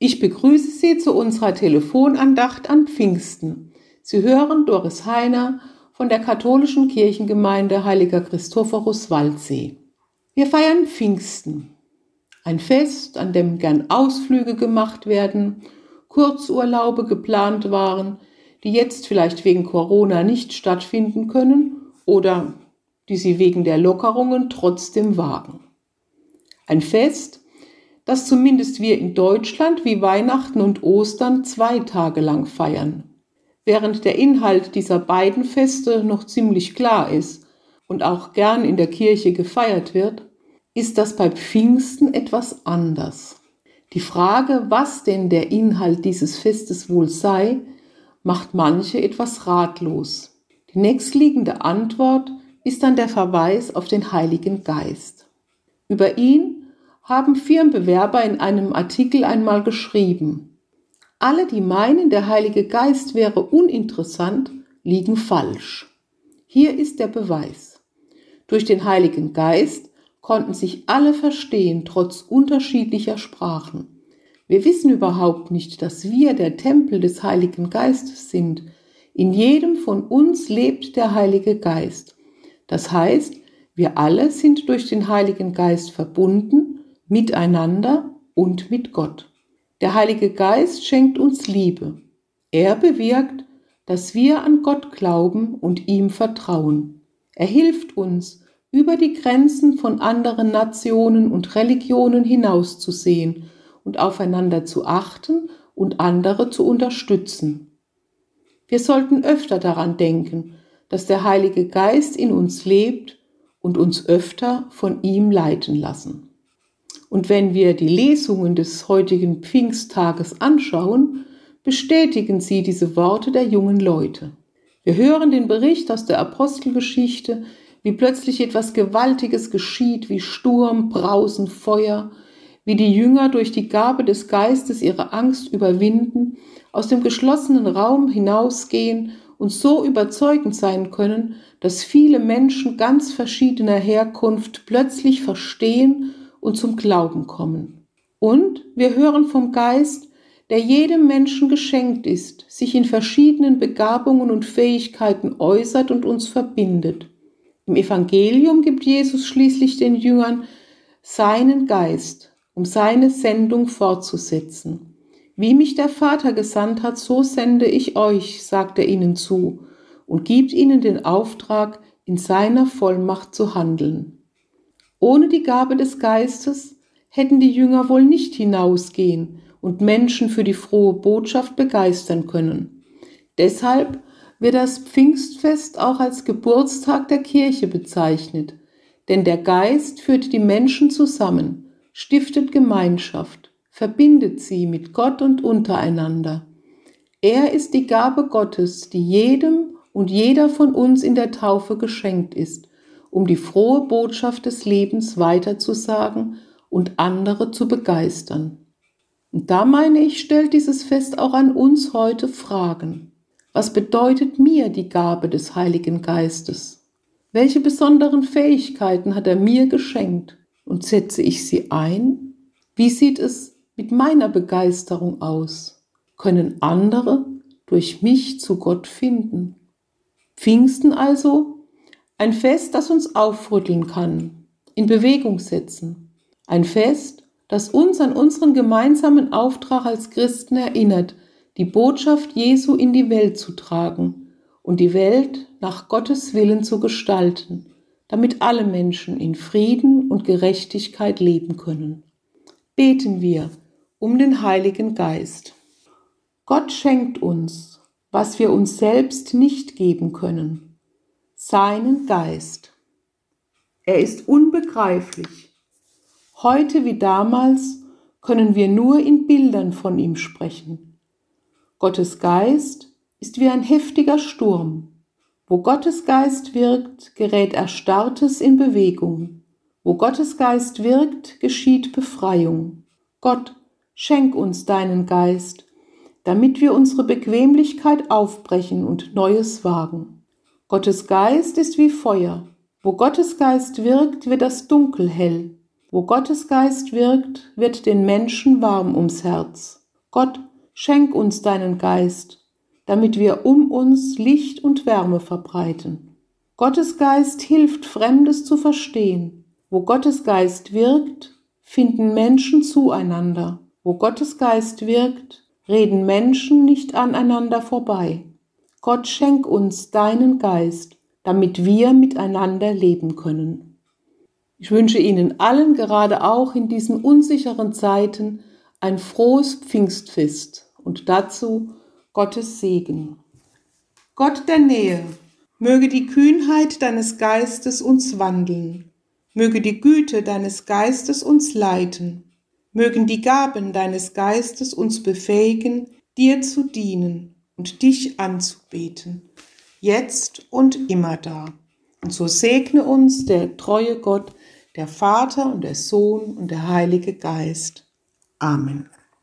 Ich begrüße Sie zu unserer Telefonandacht an Pfingsten. Sie hören Doris Heiner von der katholischen Kirchengemeinde Heiliger Christophorus Waldsee. Wir feiern Pfingsten, ein Fest, an dem gern Ausflüge gemacht werden, Kurzurlaube geplant waren, die jetzt vielleicht wegen Corona nicht stattfinden können oder die sie wegen der Lockerungen trotzdem wagen. Ein Fest, das zumindest wir in Deutschland wie Weihnachten und Ostern zwei Tage lang feiern. Während der Inhalt dieser beiden Feste noch ziemlich klar ist und auch gern in der Kirche gefeiert wird, ist das bei Pfingsten etwas anders. Die Frage, was denn der Inhalt dieses Festes wohl sei, macht manche etwas ratlos. Die nächstliegende Antwort ist dann der Verweis auf den Heiligen Geist. Über ihn haben Firmenbewerber in einem Artikel einmal geschrieben. Alle, die meinen, der Heilige Geist wäre uninteressant, liegen falsch. Hier ist der Beweis. Durch den Heiligen Geist konnten sich alle verstehen, trotz unterschiedlicher Sprachen. Wir wissen überhaupt nicht, dass wir der Tempel des Heiligen Geistes sind. In jedem von uns lebt der Heilige Geist. Das heißt, wir alle sind durch den Heiligen Geist verbunden miteinander und mit Gott. Der Heilige Geist schenkt uns Liebe. Er bewirkt, dass wir an Gott glauben und ihm vertrauen. Er hilft uns, über die Grenzen von anderen Nationen und Religionen hinauszusehen und aufeinander zu achten und andere zu unterstützen. Wir sollten öfter daran denken, dass der Heilige Geist in uns lebt und uns öfter von ihm leiten lassen. Und wenn wir die Lesungen des heutigen Pfingsttages anschauen, bestätigen sie diese Worte der jungen Leute. Wir hören den Bericht aus der Apostelgeschichte, wie plötzlich etwas Gewaltiges geschieht, wie Sturm, Brausen, Feuer, wie die Jünger durch die Gabe des Geistes ihre Angst überwinden, aus dem geschlossenen Raum hinausgehen und so überzeugend sein können, dass viele Menschen ganz verschiedener Herkunft plötzlich verstehen und zum Glauben kommen. Und wir hören vom Geist, der jedem Menschen geschenkt ist, sich in verschiedenen Begabungen und Fähigkeiten äußert und uns verbindet. Im Evangelium gibt Jesus schließlich den Jüngern seinen Geist, um seine Sendung fortzusetzen. Wie mich der Vater gesandt hat, so sende ich euch, sagt er ihnen zu, und gibt ihnen den Auftrag, in seiner Vollmacht zu handeln. Ohne die Gabe des Geistes hätten die Jünger wohl nicht hinausgehen und Menschen für die frohe Botschaft begeistern können. Deshalb wird das Pfingstfest auch als Geburtstag der Kirche bezeichnet, denn der Geist führt die Menschen zusammen, stiftet Gemeinschaft, verbindet sie mit Gott und untereinander. Er ist die Gabe Gottes, die jedem und jeder von uns in der Taufe geschenkt ist um die frohe Botschaft des Lebens weiterzusagen und andere zu begeistern. Und da meine ich, stellt dieses Fest auch an uns heute Fragen. Was bedeutet mir die Gabe des Heiligen Geistes? Welche besonderen Fähigkeiten hat er mir geschenkt und setze ich sie ein? Wie sieht es mit meiner Begeisterung aus? Können andere durch mich zu Gott finden? Pfingsten also ein Fest, das uns aufrütteln kann, in Bewegung setzen. Ein Fest, das uns an unseren gemeinsamen Auftrag als Christen erinnert, die Botschaft Jesu in die Welt zu tragen und die Welt nach Gottes Willen zu gestalten, damit alle Menschen in Frieden und Gerechtigkeit leben können. Beten wir um den Heiligen Geist. Gott schenkt uns, was wir uns selbst nicht geben können seinen Geist. Er ist unbegreiflich. Heute wie damals können wir nur in Bildern von ihm sprechen. Gottes Geist ist wie ein heftiger Sturm. Wo Gottes Geist wirkt, gerät Erstarrtes in Bewegung. Wo Gottes Geist wirkt, geschieht Befreiung. Gott, schenk uns deinen Geist, damit wir unsere Bequemlichkeit aufbrechen und Neues wagen. Gottes Geist ist wie Feuer. Wo Gottes Geist wirkt, wird das Dunkel hell. Wo Gottes Geist wirkt, wird den Menschen warm ums Herz. Gott, schenk uns deinen Geist, damit wir um uns Licht und Wärme verbreiten. Gottes Geist hilft, Fremdes zu verstehen. Wo Gottes Geist wirkt, finden Menschen zueinander. Wo Gottes Geist wirkt, reden Menschen nicht aneinander vorbei. Gott schenk uns deinen Geist, damit wir miteinander leben können. Ich wünsche Ihnen allen gerade auch in diesen unsicheren Zeiten ein frohes Pfingstfest und dazu Gottes Segen. Gott der Nähe, möge die Kühnheit deines Geistes uns wandeln, möge die Güte deines Geistes uns leiten, mögen die Gaben deines Geistes uns befähigen, dir zu dienen und dich anzubeten, jetzt und immer da. Und so segne uns der treue Gott, der Vater und der Sohn und der Heilige Geist. Amen.